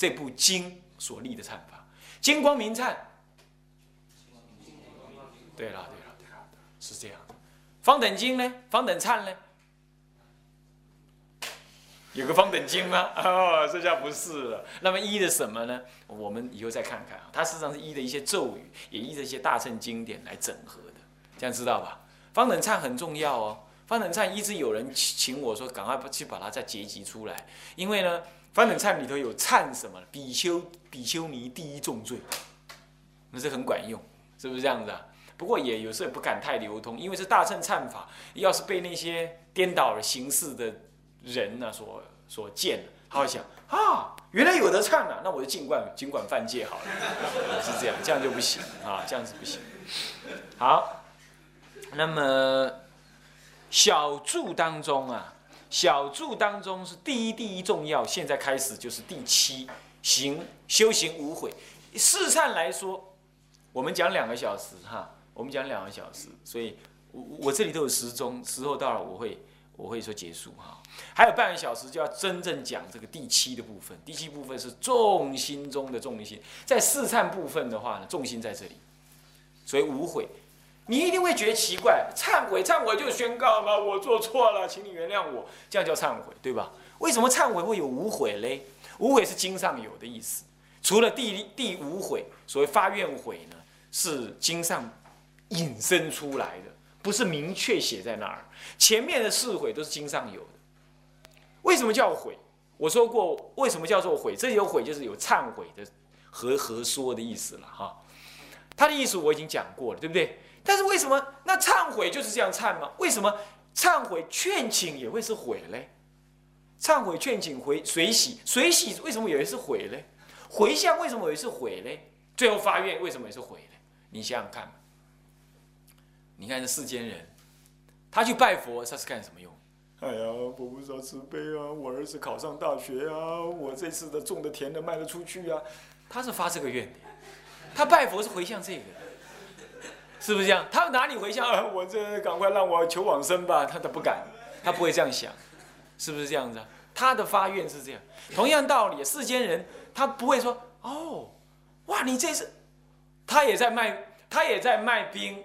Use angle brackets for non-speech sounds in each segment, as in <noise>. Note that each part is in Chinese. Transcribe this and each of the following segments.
这部经所立的忏法。金光明忏。对了，对了，对了，是这样。方等经呢？方等忏呢？有个方等经吗？<laughs> 哦，这下不是了。那么依的什么呢？我们以后再看看啊。它实际上是依的一些咒语，也依着一些大乘经典来整合的，这样知道吧？方等忏很重要哦。方等忏一直有人请我说，赶快去把它再结集出来，因为呢，翻等忏里头有忏什么？比丘、比丘尼第一重罪，那是很管用，是不是这样子啊？不过也有时候也不敢太流通，因为是大乘忏法，要是被那些颠倒了形式的。人呢，所所见，他会想啊，原来有的唱啊，那我就尽管尽管犯戒好了，是这样，这样就不行啊，这样子不行。好，那么小注当中啊，小住当中是第一第一重要，现在开始就是第七行修行无悔。试忏来说，我们讲两个小时哈，我们讲两个小时，所以我我这里都有时钟，时候到了我会。我会说结束哈，还有半个小时就要真正讲这个第七的部分。第七部分是重心中的重心，在试忏部分的话呢，重心在这里，所以无悔。你一定会觉得奇怪，忏悔，忏悔就宣告嘛，我做错了，请你原谅我，这样叫忏悔，对吧？为什么忏悔会有无悔嘞？无悔是经上有的意思，除了第第五悔，所谓发愿悔呢，是经上引申出来的。不是明确写在那儿，前面的四悔都是经上有的。为什么叫悔？我说过，为什么叫做悔？这有悔就是有忏悔的和和说的意思了哈。他的意思我已经讲过了，对不对？但是为什么那忏悔就是这样忏吗？为什么忏悔劝请也会是悔嘞？忏悔劝请回水洗，水洗为什么也是悔嘞？回向为什么也是悔嘞？最后发愿为什么也是悔嘞？你想想看。你看这世间人，他去拜佛，他是干什么用？哎呀，佛菩萨慈悲啊！我儿子考上大学啊！我这次的种的田的卖得出去啊！他是发这个愿的，他拜佛是回向这个，是不是这样？他哪里回向？啊？<laughs> 我这赶快让我求往生吧！他都不敢，他不会这样想，是不是这样子？他的发愿是这样。同样道理，世间人他不会说哦，哇，你这次他也在卖，他也在卖冰。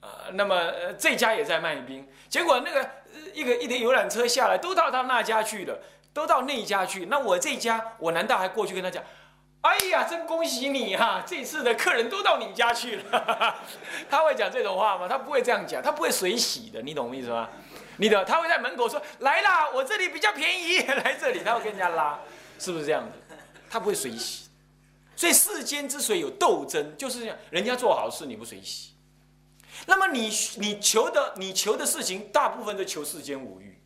呃，那么呃，这家也在卖冰，结果那个一个一台游览车下来，都到他那家去了，都到那家去。那我这家，我难道还过去跟他讲？哎呀，真恭喜你哈，这次的客人都到你家去了。<laughs> 他会讲这种话吗？他不会这样讲，他不会水洗的，你懂我意思吗？你的他会在门口说：“来啦，我这里比较便宜，<laughs> 来这里。”他会跟人家拉，是不是这样子？他不会水洗。所以世间之所以有斗争，就是这样，人家做好事你不水洗。那么你你求的你求的事情，大部分都求世间五欲。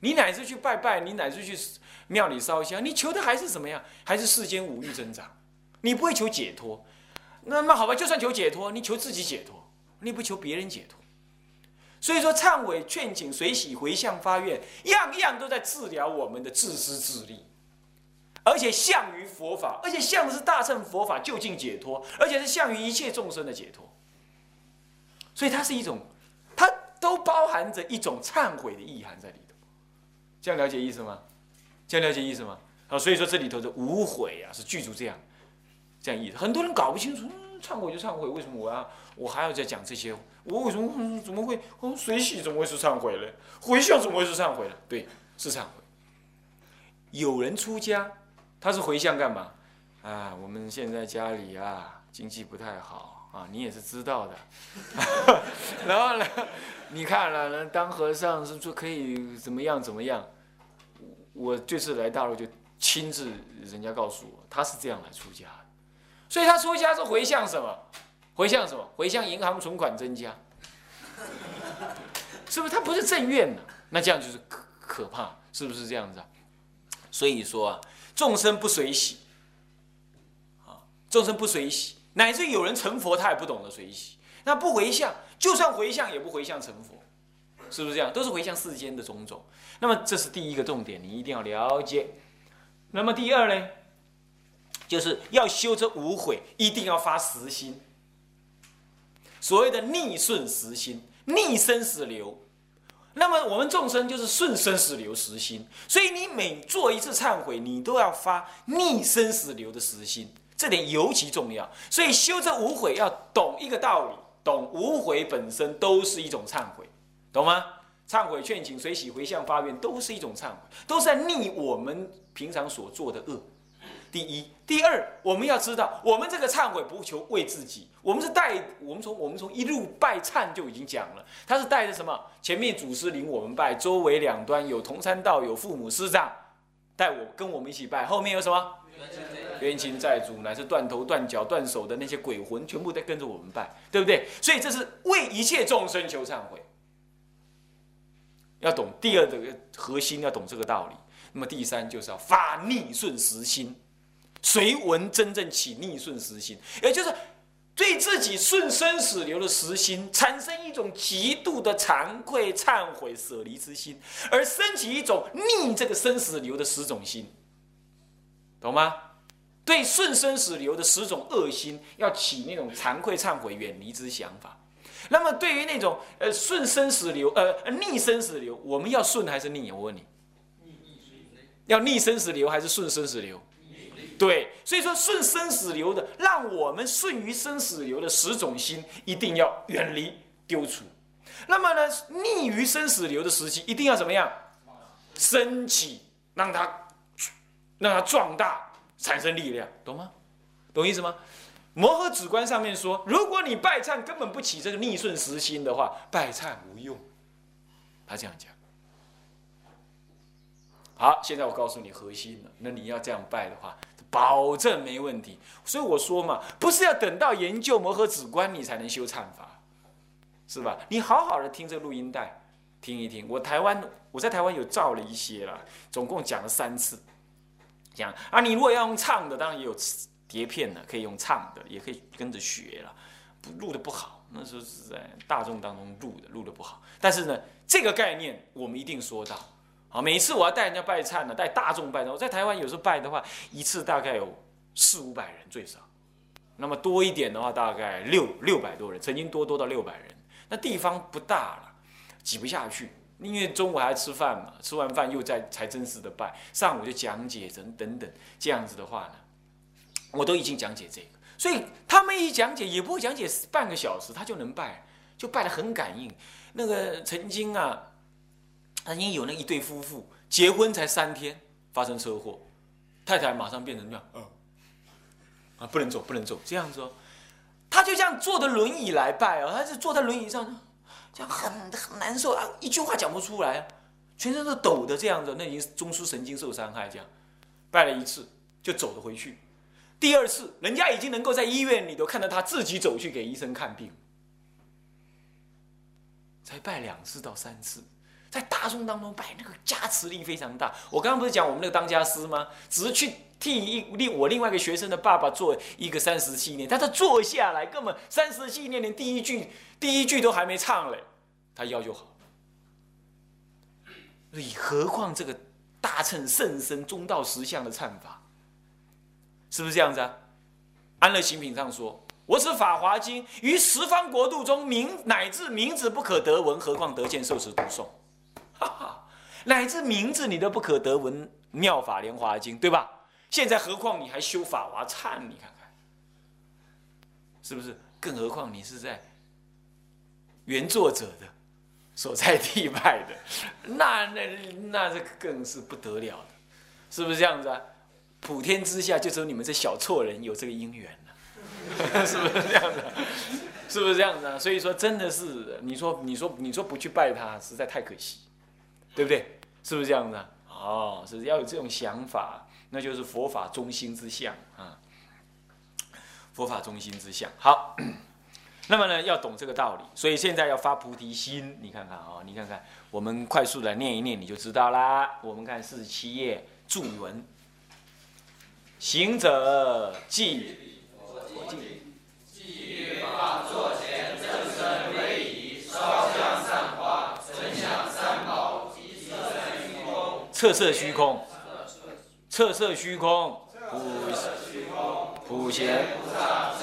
你乃至去拜拜，你乃至去庙里烧香，你求的还是什么样？还是世间五欲增长。你不会求解脱。那么好吧，就算求解脱，你求自己解脱，你不求别人解脱。所以说，忏悔、劝请、随喜、回向、发愿，样样都在治疗我们的自私自利，而且向于佛法，而且向的是大乘佛法究竟解脱，而且是向于一切众生的解脱。所以它是一种，它都包含着一种忏悔的意涵在里面，这样了解意思吗？这样了解意思吗？好，所以说这里头的无悔啊，是具足这样，这样意思。很多人搞不清楚，忏悔就忏悔，为什么我要我还要再讲这些？我为什么怎么会？水洗怎么会是忏悔呢？回向怎么会是忏悔呢？对，是忏悔。有人出家，他是回向干嘛？啊，我们现在家里啊，经济不太好。啊，你也是知道的，<laughs> 然后呢，你看了，当和尚是就可以怎么样怎么样？我这次来大陆就亲自，人家告诉我他是这样来出家，所以他出家是回向什么？回向什么？回向银行存款增加，是不是？他不是正愿呢？那这样就是可可怕，是不是这样子啊？所以说啊，众生不随喜，啊，众生不随喜。乃至有人成佛，他也不懂得随喜，那不回向，就算回向也不回向成佛，是不是这样？都是回向世间的种种。那么这是第一个重点，你一定要了解。那么第二呢，就是要修这无悔，一定要发实心。所谓的逆顺实心，逆生死流。那么我们众生就是顺生死流实心，所以你每做一次忏悔，你都要发逆生死流的实心，这点尤其重要。所以修这无悔要懂一个道理，懂无悔本身都是一种忏悔，懂吗？忏悔、劝请、随喜、回向、发愿，都是一种忏悔，都是在逆我们平常所做的恶。第一，第二，我们要知道，我们这个忏悔不求为自己，我们是带我们从我们从一路拜忏就已经讲了，他是带着什么？前面祖师领我们拜，周围两端有同参道，有父母师长带我跟我们一起拜，后面有什么？冤亲债主，乃至断头断脚断手的那些鬼魂，全部在跟着我们拜，对不对？所以这是为一切众生求忏悔。要懂第二个核心，要懂这个道理。那么第三就是要发逆顺时心，随闻真正起逆顺时心，也就是对自己顺生死流的实心产生一种极度的惭愧、忏悔、舍离之心，而升起一种逆这个生死流的十种心，懂吗？对顺生死流的十种恶心，要起那种惭愧、忏悔、远离之想法。那么对于那种呃顺生死流呃逆生死流，我们要顺还是逆？我问你，要逆生死流还是顺生死流？对，所以说顺生死流的，让我们顺于生死流的十种心一定要远离丢除。那么呢，逆于生死流的时期，一定要怎么样？升起，让它让它壮大，产生力量，懂吗？懂意思吗？摩诃止观上面说，如果你拜忏根本不起这个逆顺时心的话，拜忏无用。他这样讲。好，现在我告诉你核心了。那你要这样拜的话，保证没问题。所以我说嘛，不是要等到研究摩诃止观你才能修忏法，是吧？你好好的听这个录音带，听一听。我台湾我在台湾有照了一些了，总共讲了三次。讲啊，你如果要用唱的，当然也有。碟片呢，可以用唱的，也可以跟着学了。不录的不好，那时候是在大众当中录的，录的不好。但是呢，这个概念我们一定说到。好，每次我要带人家拜忏呢，带大众拜忏。我在台湾有时候拜的话，一次大概有四五百人最少。那么多一点的话，大概六六百多人，曾经多多到六百人。那地方不大了，挤不下去。因为中午还要吃饭嘛，吃完饭又在才真实的拜，上午就讲解等等等，这样子的话呢。我都已经讲解这个，所以他们一讲解也不会讲解半个小时，他就能拜，就拜得很感应。那个曾经啊，曾经有那一对夫妇结婚才三天发生车祸，太太马上变成这样，嗯，啊不能走不能走这样子哦，他就这样坐着轮椅来拜哦，他是坐在轮椅上，这样很很难受啊，一句话讲不出来，全身都抖的这样子，那已经中枢神经受伤害，这样拜了一次就走了回去。第二次，人家已经能够在医院里头看到他自己走去给医生看病，才拜两次到三次，在大众当中拜，那个加持力非常大。我刚刚不是讲我们那个当家师吗？只是去替一另我另外一个学生的爸爸做一个三十纪念，他他坐下来，根本三十纪念连第一句第一句都还没唱嘞，他腰就好。你何况这个大乘甚深中道实相的唱法？是不是这样子啊？安乐行品上说：“我此法华经于十方国度中名乃至名字不可得闻，何况得见受持读诵？<laughs> 哈哈，乃至名字你都不可得闻妙法莲华经，对吧？现在何况你还修法华忏，你看看，是不是？更何况你是在原作者的所在地派的，那那那这更是不得了的，是不是这样子啊？”普天之下，就只有你们这小错人有这个因缘了，<laughs> 是不是这样的？是不是这样的？所以说，真的是你说，你说，你说不去拜他，实在太可惜，对不对？是不是这样的？哦，是要有这种想法，那就是佛法中心之相啊，佛法中心之相。好，<clears throat> 那么呢，要懂这个道理，所以现在要发菩提心。你看看啊，你看看，我们快速的念一念，你就知道啦。我们看四十七页注文。行者即即法座前正身威仪，烧香散花，沉香三宝，侧色虚空，侧色虚空，普普贤。菩萨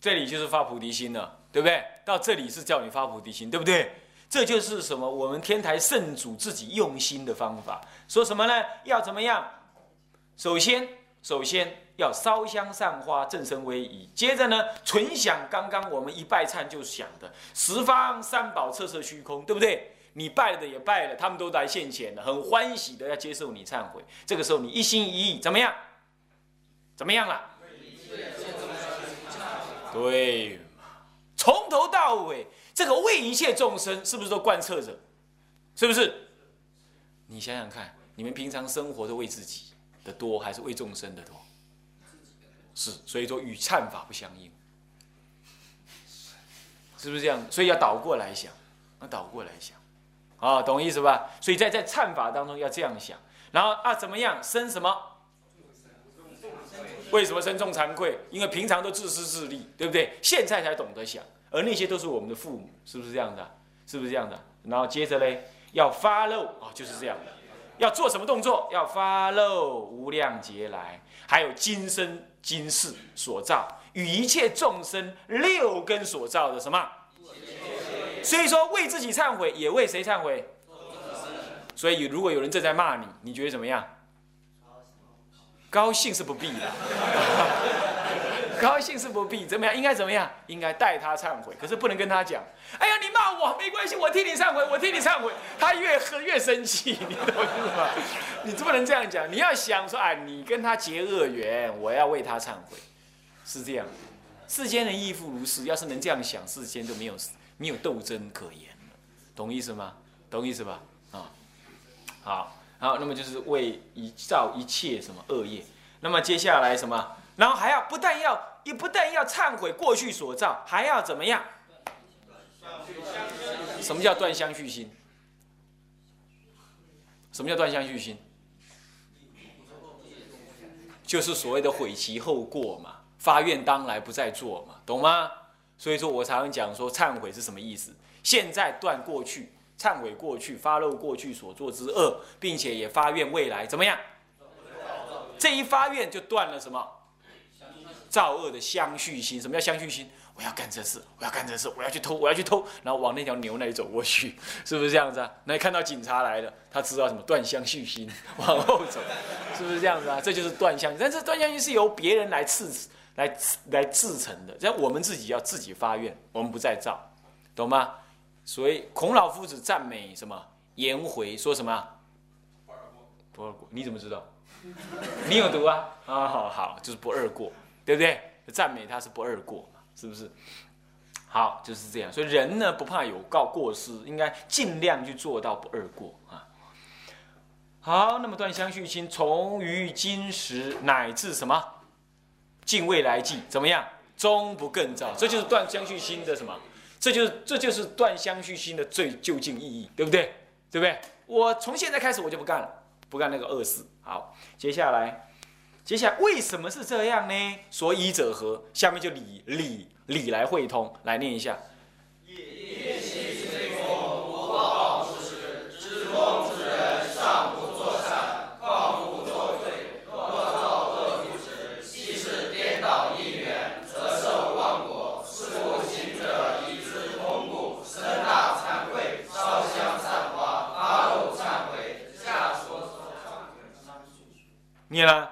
这里就是发菩提心了，对不对？到这里是叫你发菩提心，对不对？这就是什么？我们天台圣主自己用心的方法。说什么呢？要怎么样？首先，首先要烧香散花，正身威仪。接着呢，纯想刚刚我们一拜忏就想的十方三宝，彻彻虚空，对不对？你拜了的也拜了，他们都来现前了，很欢喜的要接受你忏悔。这个时候，你一心一意怎么样？怎么样了？对从头到尾。这个为一切众生是不是都贯彻着？是不是？你想想看，你们平常生活都为自己的多，还是为众生的多？是，所以说与忏法不相应，是不是这样？所以要倒过来想，要倒过来想，啊，懂意思吧？所以在在忏法当中要这样想，然后啊，怎么样生什么？为什么身重惭愧？因为平常都自私自利，对不对？现在才懂得想。而那些都是我们的父母，是不是这样的？是不是这样的？然后接着嘞，要发漏啊，就是这样的。要做什么动作？要发漏无量劫来，还有今生今世所造，与一切众生六根所造的什么？所以说，为自己忏悔，也为谁忏悔？所以，如果有人正在骂你，你觉得怎么样？高兴是不必的。<laughs> 高兴是不必怎么样，应该怎么样？应该代他忏悔，可是不能跟他讲。哎呀，你骂我没关系，我替你忏悔，我替你忏悔。他越喝越生气，<laughs> 你懂吗？你不能这样讲，你要想说，哎，你跟他结恶缘，我要为他忏悔，是这样。世间人亦复如是，要是能这样想，世间就没有没有斗争可言了，懂意思吗？懂意思吧？啊，好，好，那么就是为一造一切什么恶业，那么接下来什么？然后还要不但要，也不但要忏悔过去所造，还要怎么样？什么叫断相续心？什么叫断相续心？就是所谓的悔其后过嘛，发愿当来不再做嘛，懂吗？所以说我常常讲说，忏悔是什么意思？现在断过去，忏悔过去，发露过去所做之恶，并且也发愿未来怎么样？这一发愿就断了什么？造恶的相续心，什么叫相续心？我要干这事，我要干这事，我要去偷，我要去偷，然后往那条牛那里走过去，是不是这样子啊？那看到警察来了，他知道什么断相续心，往后走，是不是这样子啊？这就是断相，但是断相心是由别人来赐、来来制成的，让我们自己要自己发愿，我们不再造，懂吗？所以孔老夫子赞美什么颜回，说什么？不二过，你怎么知道？<laughs> 你有毒啊？啊，好好，就是不二过。对不对？赞美他是不二过嘛，是不是？好，就是这样。所以人呢，不怕有告过失，应该尽量去做到不二过啊。好，那么断香续心，从于今时乃至什么？尽未来际，怎么样？终不更造，这就是断香续心的什么？这就是这就是断相续心的最究竟意义，对不对？对不对？我从现在开始我就不干了，不干那个恶事。好，接下来。接下来为什么是这样呢？所以者何？下面就理理理来会通，来念一下。念了。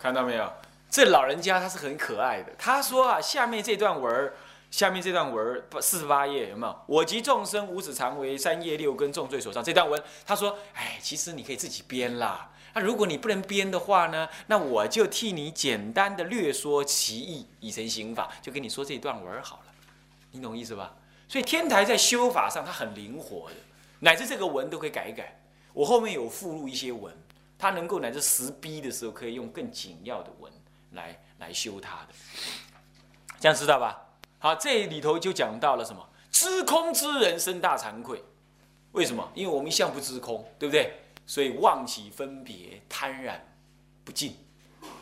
看到没有？这老人家他是很可爱的。他说啊，下面这段文儿，下面这段文儿四十八页有没有？我及众生五指长为三业六根重罪所伤。这段文，他说，哎，其实你可以自己编啦。那如果你不能编的话呢，那我就替你简单的略说其意，以成刑法，就跟你说这一段文好了。你懂意思吧？所以天台在修法上，它很灵活的，乃至这个文都可以改一改。我后面有附录一些文。它能够乃至实逼的时候，可以用更紧要的文来来修它的，这样知道吧？好，这里头就讲到了什么？知空之人生大惭愧，为什么？因为我们一向不知空，对不对？所以妄起分别，贪染不尽，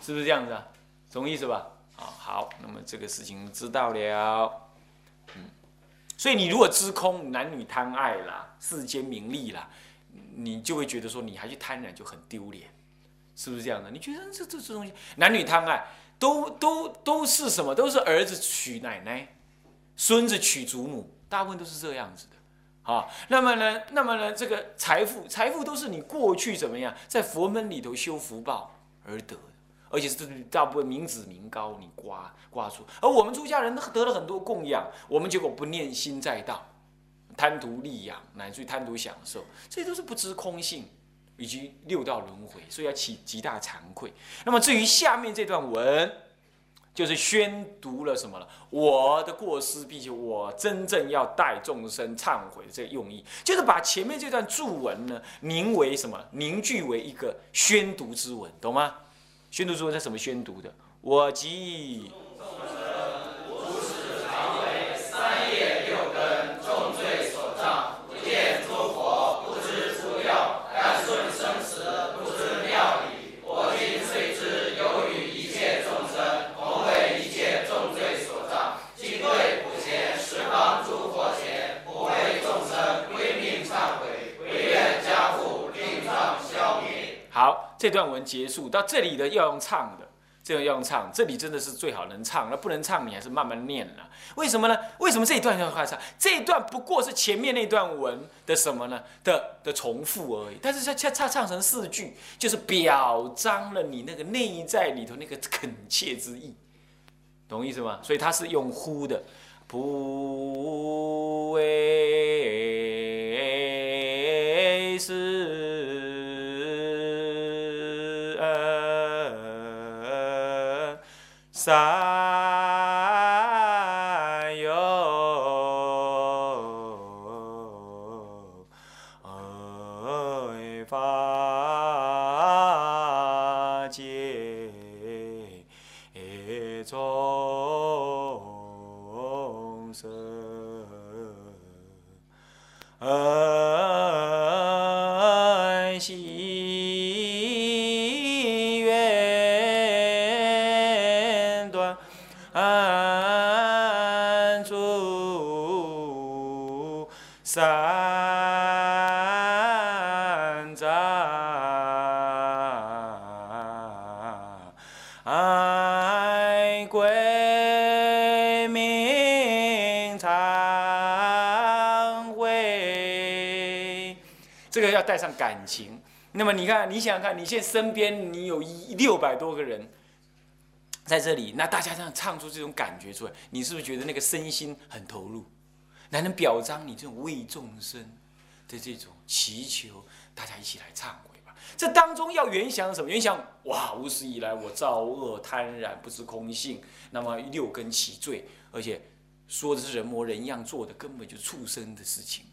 是不是这样子啊？懂意思吧？啊，好，那么这个事情知道了，嗯，所以你如果知空，男女贪爱啦，世间名利啦，你就会觉得说你还去贪婪就很丢脸，是不是这样的？你觉得这这这东西，男女贪爱都都都是什么？都是儿子娶奶奶，孙子娶祖母，大部分都是这样子的。啊，那么呢，那么呢，这个财富，财富都是你过去怎么样，在佛门里头修福报而得的，而且是大部分民脂民膏你刮刮出，而我们出家人得了很多供养，我们结果不念心在道，贪图利养，乃至于贪图享受，这些都是不知空性以及六道轮回，所以要起极大惭愧。那么至于下面这段文。就是宣读了什么了？我的过失，并且我真正要带众生忏悔的这个用意，就是把前面这段注文呢凝为什么？凝聚为一个宣读之文，懂吗？宣读之文是什么宣读的？我即。这段文结束到这里的要用唱的，这个要用唱，这里真的是最好能唱，那不能唱你还是慢慢念了。为什么呢？为什么这一段要快唱？这一段不过是前面那段文的什么呢？的的重复而已。但是它恰恰唱成四句，就是表彰了你那个内在里头那个恳切之意，懂意思吗？所以它是用呼的，不为三有那么你看，你想想看，你现在身边你有一六百多个人在这里，那大家这样唱出这种感觉出来，你是不是觉得那个身心很投入？才能表彰你这种为众生的这种祈求，大家一起来忏悔吧。这当中要原想什么？原想哇，无始以来我造恶贪婪不知空性，那么六根起罪，而且说的是人模人样做的，根本就畜生的事情。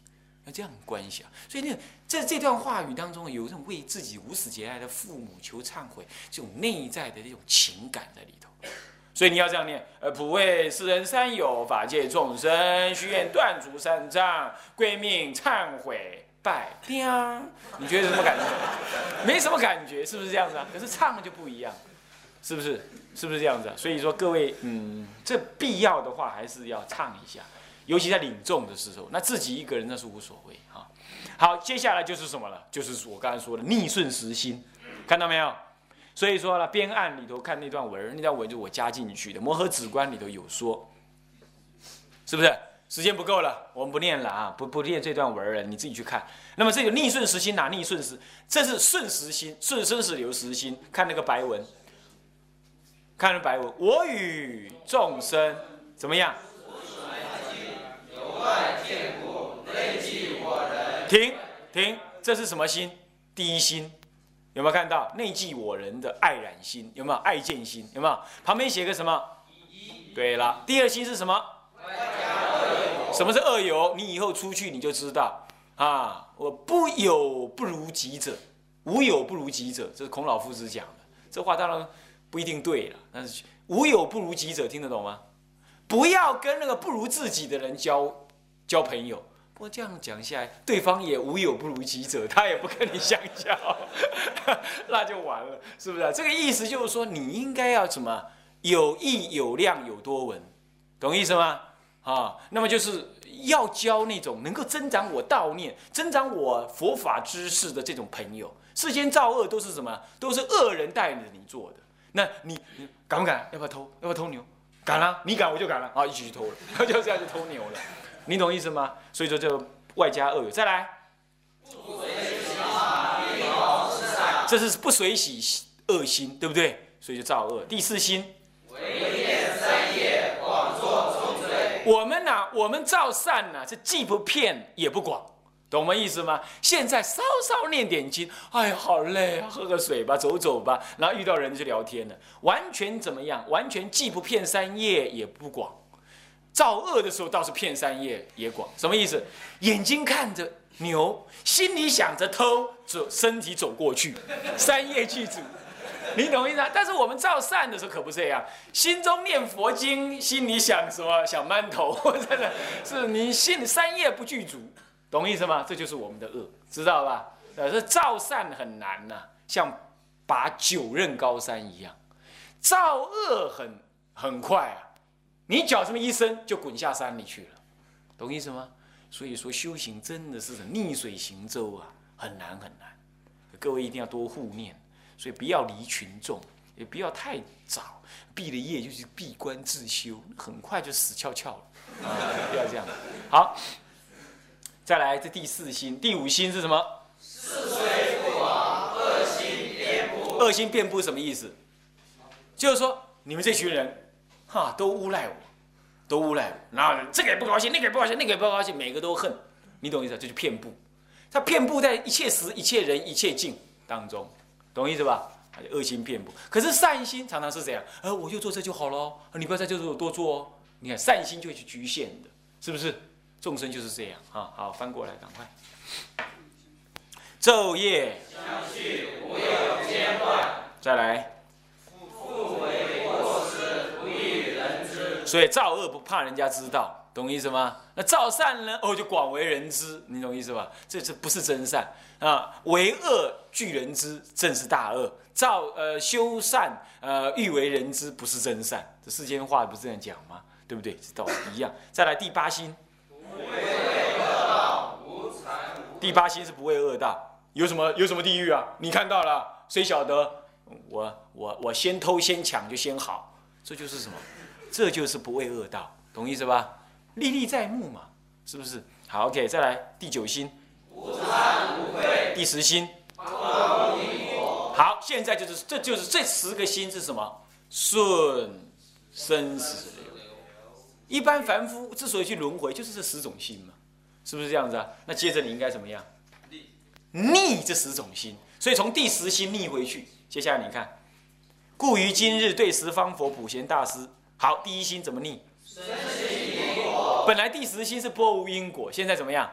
这样关系啊，所以那在这段话语当中，有这种为自己无始劫来的父母求忏悔，这种内在的这种情感在里头。所以你要这样念：呃，普为世人三有，法界众生，须愿断除三障，归命忏悔拜。叮，你觉得什么感觉？没什么感觉，是不是这样子啊？可是唱就不一样，是不是？是不是这样子啊？所以说各位，嗯，这必要的话还是要唱一下。尤其在领众的时候，那自己一个人那是无所谓哈。好，接下来就是什么了？就是我刚才说的逆顺时心，看到没有？所以说呢，编案里头看那段文，那段文就我加进去的。摩诃止观里头有说，是不是？时间不够了，我们不念了啊，不不念这段文了，你自己去看。那么这个逆顺时心哪逆顺时？这是顺时心，顺生死流时心。看那个白文，看那白文，我与众生怎么样？停停，这是什么心？第一心，有没有看到内记我人的爱染心？有没有爱见心？有没有？旁边写个什么？对了，第二心是什么？什么是恶友？你以后出去你就知道啊！我不有不如己者，无有不如己者，这是孔老夫子讲的。这话当然不一定对了，但是无有不如己者，听得懂吗？不要跟那个不如自己的人交。交朋友，不过这样讲下来，对方也无有不如己者，他也不跟你相交，<laughs> 那就完了，是不是？这个意思就是说，你应该要什么？有义有量有多闻，懂意思吗？啊，那么就是要交那种能够增长我道念、增长我佛法知识的这种朋友。世间造恶都是什么？都是恶人带着你做的。那你敢不敢？要不要偷？要不要偷牛？敢了，你敢我就敢了。啊，一起去偷了，<laughs> 就这样就偷牛了。你懂意思吗？所以说就外加恶有。再来，这是不随喜恶心，对不对？所以就造恶。第四心。我们呢，我们造善呢，是既不骗也不广，懂我意思吗？现在稍稍念点经，哎呀，好累啊，喝个水吧，走走吧，然后遇到人就聊天了，完全怎么样？完全既不骗三业也不广，造恶的时候倒是骗三业也广，什么意思？眼睛看着牛，<laughs> 心里想着偷，走身体走过去，<laughs> 三业具足。你懂意思啊？但是我们造善的时候可不是这样，心中念佛经，心里想什么？想馒头，真 <laughs> 的是你心里三业不具足，懂意思吗？这就是我们的恶，知道吧？呃，这造善很难呐，像拔九仞高山一样，造恶很很快啊，你脚这么一伸就滚下山里去了，懂意思吗？所以说修行真的是逆水行舟啊，很难很难，各位一定要多护念。所以不要离群众，也不要太早毕了业就去闭关自修，很快就死翘翘了。啊，不要这样。好，再来这第四心，第五心是什么？四水不亡，恶心遍布。恶心遍布什么意思？就是说你们这群人，哈，都诬赖我，都诬赖我，然后这个也不高兴，那个也不高兴，那个也不高兴，每个都恨。你懂意思？这就遍布，他遍布在一切时、一切人、一切境当中。懂意思吧？恶心遍布，可是善心常常是这样，呃，我就做这就好了，你不要在这我多做哦。你看善心就会去局限的，是不是？众生就是这样啊。好，翻过来，赶快。昼夜相续，无有间断。再来。所以造恶不怕人家知道。懂意思吗？那造善呢？哦，就广为人知，你懂意思吧？这这不是真善啊！为恶惧人知，正是大恶。造呃修善呃欲为人知，不是真善。这世间话不是这样讲吗？对不对？道理一样。再来第八心，第八心是不畏恶道。有什么有什么地狱啊？你看到了？谁晓得？我我我先偷先抢就先好，这就是什么？这就是不畏恶道，懂意思吧？历历在目嘛，是不是？好，OK，再来第九心，无惭无愧。第十心，好，现在就是，这就是这十个心是什么？顺生死流。一般凡夫之所以去轮回，就是这十种心嘛，是不是这样子啊？那接着你应该怎么样？逆这十种心，所以从第十心逆回去。接下来你看，故于今日对十方佛普贤大师，好，第一心怎么逆？本来第十心是波无因果，现在怎么样？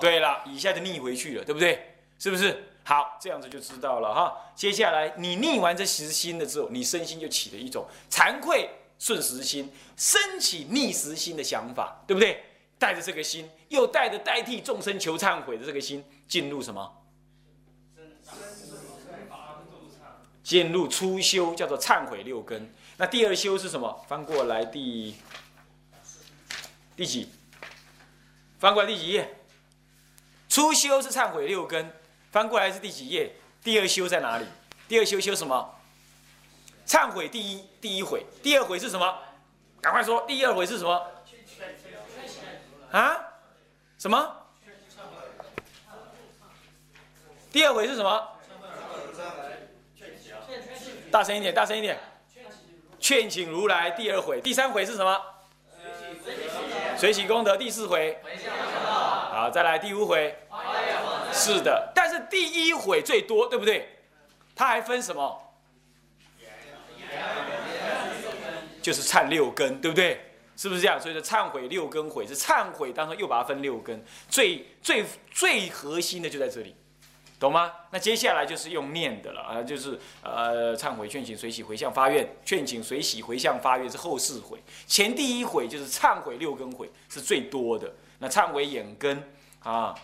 对了，一下就逆回去了，对不对？是不是？好，这样子就知道了哈。接下来你逆完这十心了之后，你身心就起了一种惭愧顺时心，升起逆时心的想法，对不对？带着这个心，又带着代替众生求忏悔的这个心，进入什么？进入初修，叫做忏悔六根。那第二修是什么？翻过来第。第几？翻过来第几页？初修是忏悔六根，翻过来是第几页？第二修在哪里？第二修修什么？忏悔第一第一回，第二回是什么？赶快说，第二回是什么？啊？什么？第二回是什么？大声一点，大声一点。劝请如来第二回，第三回是什么？水洗功德第四回，好，再来第五回，是的，但是第一回最多，对不对？它还分什么？就是忏六根，对不对？是不是这样？所以说忏悔六根悔是忏悔，当中又把它分六根，最最最核心的就在这里。懂吗？那接下来就是用念的了啊，就是呃忏悔、劝请、随喜、回向、发愿。劝请、随喜、回向、发愿是后四悔，前第一悔就是忏悔六根悔是最多的。那忏悔眼根啊，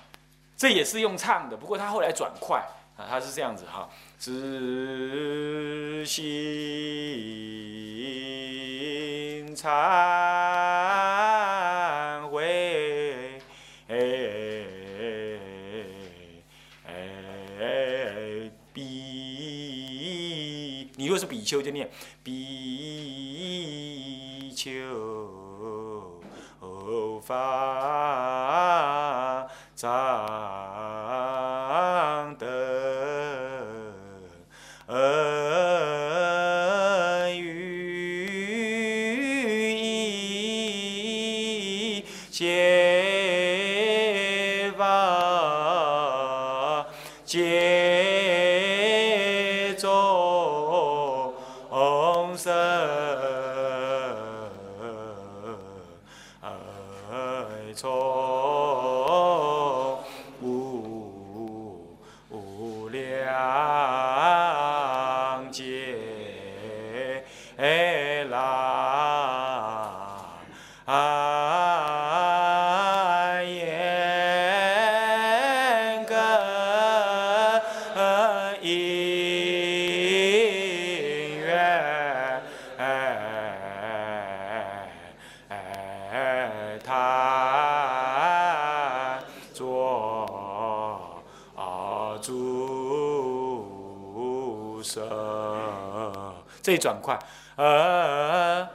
这也是用唱的，不过他后来转快啊，他是这样子哈：知心忏。丘就念比丘发长等恩于一切法这一转快，呃，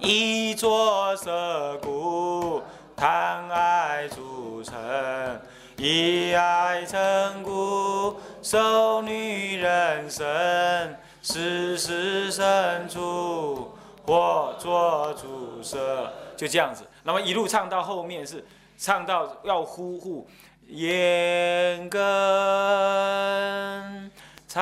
一作舍故，贪爱诸尘，以爱成故，受女人身，世世生处。或作主舍，就这样子。那么一路唱到后面是唱到要呼呼眼根忏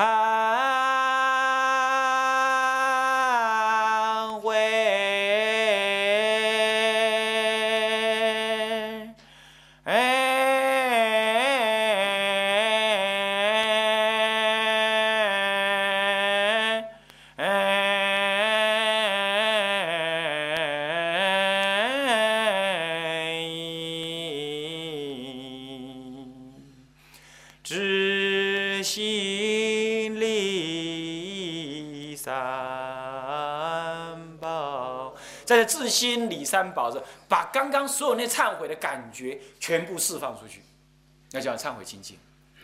三宝这，把刚刚所有那忏悔的感觉全部释放出去，那叫忏悔清净。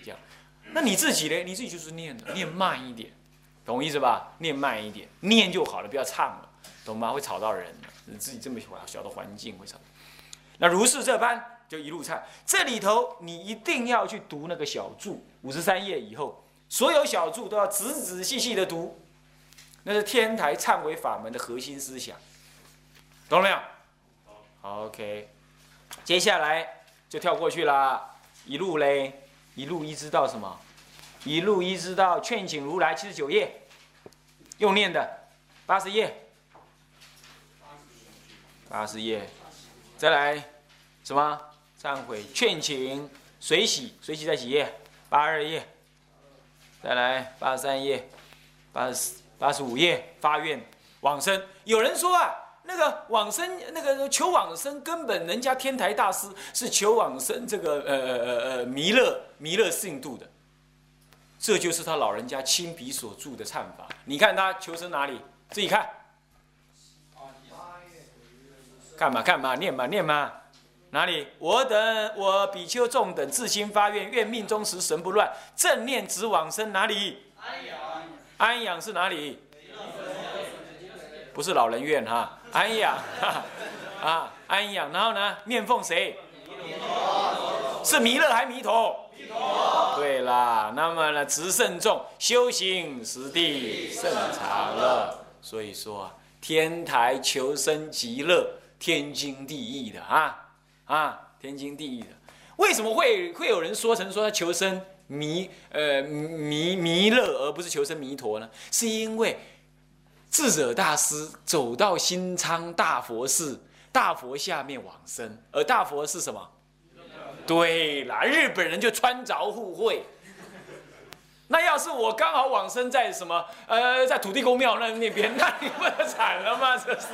这样，那你自己呢？你自己就是念的，念慢一点，懂我意思吧？念慢一点，念就好了，不要唱了，懂吗？会吵到人。你自己这么小的环境会吵。那如是这般。就一路唱，这里头你一定要去读那个小注，五十三页以后，所有小注都要仔仔细细的读，那是天台忏悔法门的核心思想，懂了没有？OK，接下来就跳过去啦，一路嘞，一路一直到什么？一路一直到劝请如来七十九页，用念的八十页，八十页，再来什么？忏悔劝请随喜，随喜在几页？八二页。再来八十三页，八十八十五页发愿往生。有人说啊，那个往生，那个求往生，根本人家天台大师是求往生这个呃呃呃弥勒弥勒信度的，这就是他老人家亲笔所著的忏法。你看他求生哪里？自己看。干嘛干嘛？念嘛念嘛。哪里？我等我比丘众等自心发愿，愿命终时神不乱，正念直往生。哪里？安养。安养是哪里？不是老人院哈。安养。啊，安养。然后呢？面奉谁？是弥勒还弥陀？弥陀。对啦。那么呢？直圣众修行实地甚长乐。所以说，天台求生极乐，天经地义的啊。啊，天经地义的，为什么会会有人说成说他求生弥呃弥弥勒，而不是求生弥陀呢？是因为智者大师走到新昌大佛寺，大佛下面往生，而大佛是什么？对啦，日本人就穿着互惠。<laughs> 那要是我刚好往生在什么呃，在土地公庙那那边，<laughs> 那你不惨了吗？这是，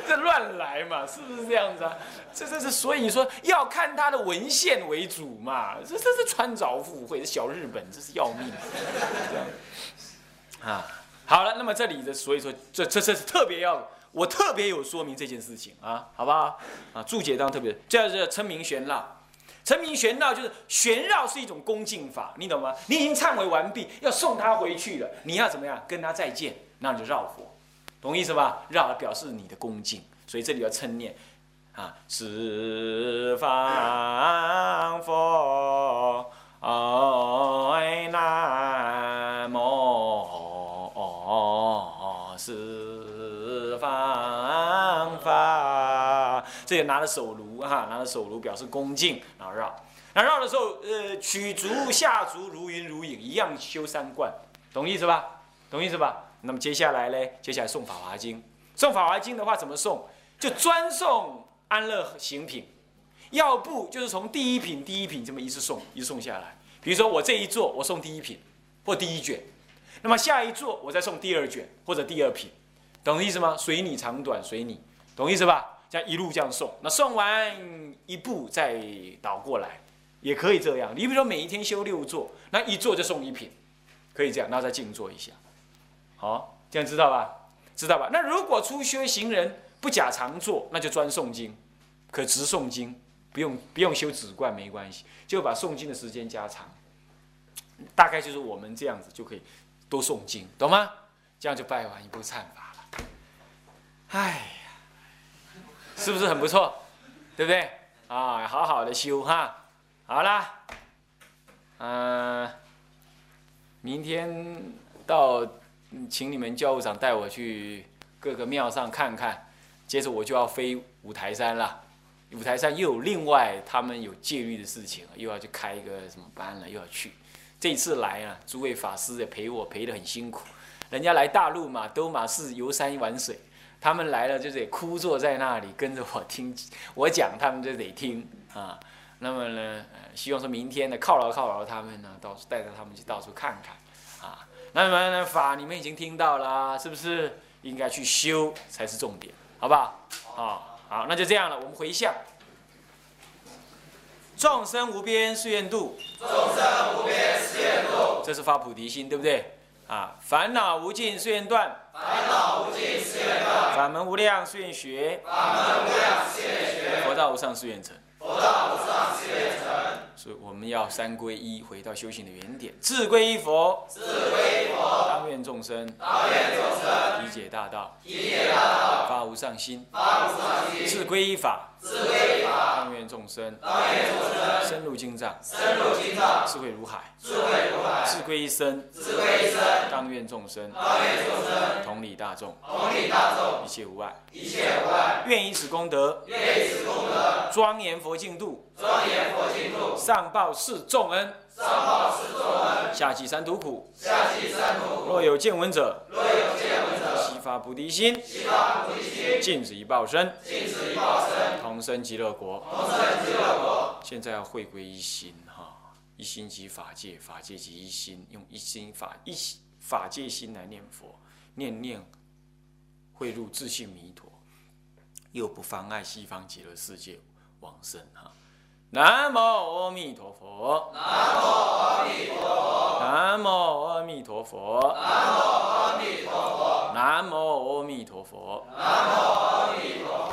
<laughs> 这乱来嘛，是不是这样子啊？这这是所以你说要看他的文献为主嘛，这这是穿着附会，小日本这是要命。啊，好了，那么这里的所以说这这这是特别要我特别有说明这件事情啊，好不好？啊，注解当特别，这是称名玄了。陈明玄绕就是玄绕是一种恭敬法，你懂吗？你已经忏悔完毕，要送他回去了，你要怎么样跟他再见？那你就绕佛，懂意思吧？绕表示你的恭敬，所以这里要称念啊，十方佛，哎南四方法。这里拿着手炉哈，拿着手炉表示恭敬，然后绕。那绕的时候，呃，取足下足如云如影，一样修三观，懂意思吧？懂意思吧？那么接下来呢？接下来诵《法华经》。诵《法华经》的话，怎么诵？就专诵安乐行品，要不就是从第一品、第一品这么一直诵，一直诵下来。比如说我这一座，我诵第一品或第一卷，那么下一座我再送第二卷或者第二品，懂意思吗？随你长短，随你，懂意思吧？这样一路这样送，那送完一步再倒过来，也可以这样。你比如说每一天修六座，那一座就送一品，可以这样，然后再静坐一下。好，这样知道吧？知道吧？那如果初修行人不假常坐，那就专诵经，可直诵经，不用不用修止观没关系，就把诵经的时间加长。大概就是我们这样子就可以多诵经，懂吗？这样就拜完一部忏法了。哎呀。是不是很不错？对不对？啊，好好的修哈。好啦，嗯，明天到，请你们教务长带我去各个庙上看看。接着我就要飞五台山了。五台山又有另外他们有戒律的事情，又要去开一个什么班了，又要去。这次来啊，诸位法师也陪我陪得很辛苦。人家来大陆嘛，都嘛是游山玩水。他们来了就得枯坐在那里跟着我听我讲，他们就得听啊。<laughs> 那么呢，希望说明天呢犒劳犒劳他们呢，到带着他们去到处看看啊。那么呢法你们已经听到了，是不是应该去修才是重点，好不好？好，好，那就这样了。我们回向，众生无边誓愿度，众生无边誓愿度，这是发菩提心，对不对？啊，烦恼无尽誓愿断，烦恼无尽誓愿断，法门无量誓愿学，法门无量誓愿学，佛道无上誓愿成，佛道无上誓愿成。所以我们要三归一，回到修行的原点，自归依佛，自归依佛，当愿众生，当愿众生，理解大道，理解大道，发无上心，发无上心，自归依法，自归依众生，当愿众生，深入经藏，深入经藏，智慧如海，智慧如海，智归一生，智归一生，当愿众生，当愿众生，同理大众，同理大众，一切无碍，一切无碍，愿以此功德，愿以此功德，庄严佛净土，庄严佛净土，上报四重恩，上报四重恩，下济三途苦，下济三途苦。若有见闻者，若有见发菩提心，悉发菩提心，尽止一报身，同生极乐国。同生极乐国。现在要回归一心哈，一心即法界，法界即一心，用一心法一心法界心来念佛，念念汇入自性弥陀，又不妨碍西方极乐世界往生哈。南无阿弥陀佛。南无阿弥陀佛。南无阿弥陀佛。南无阿弥陀佛。南无阿弥陀佛。南无阿弥陀佛。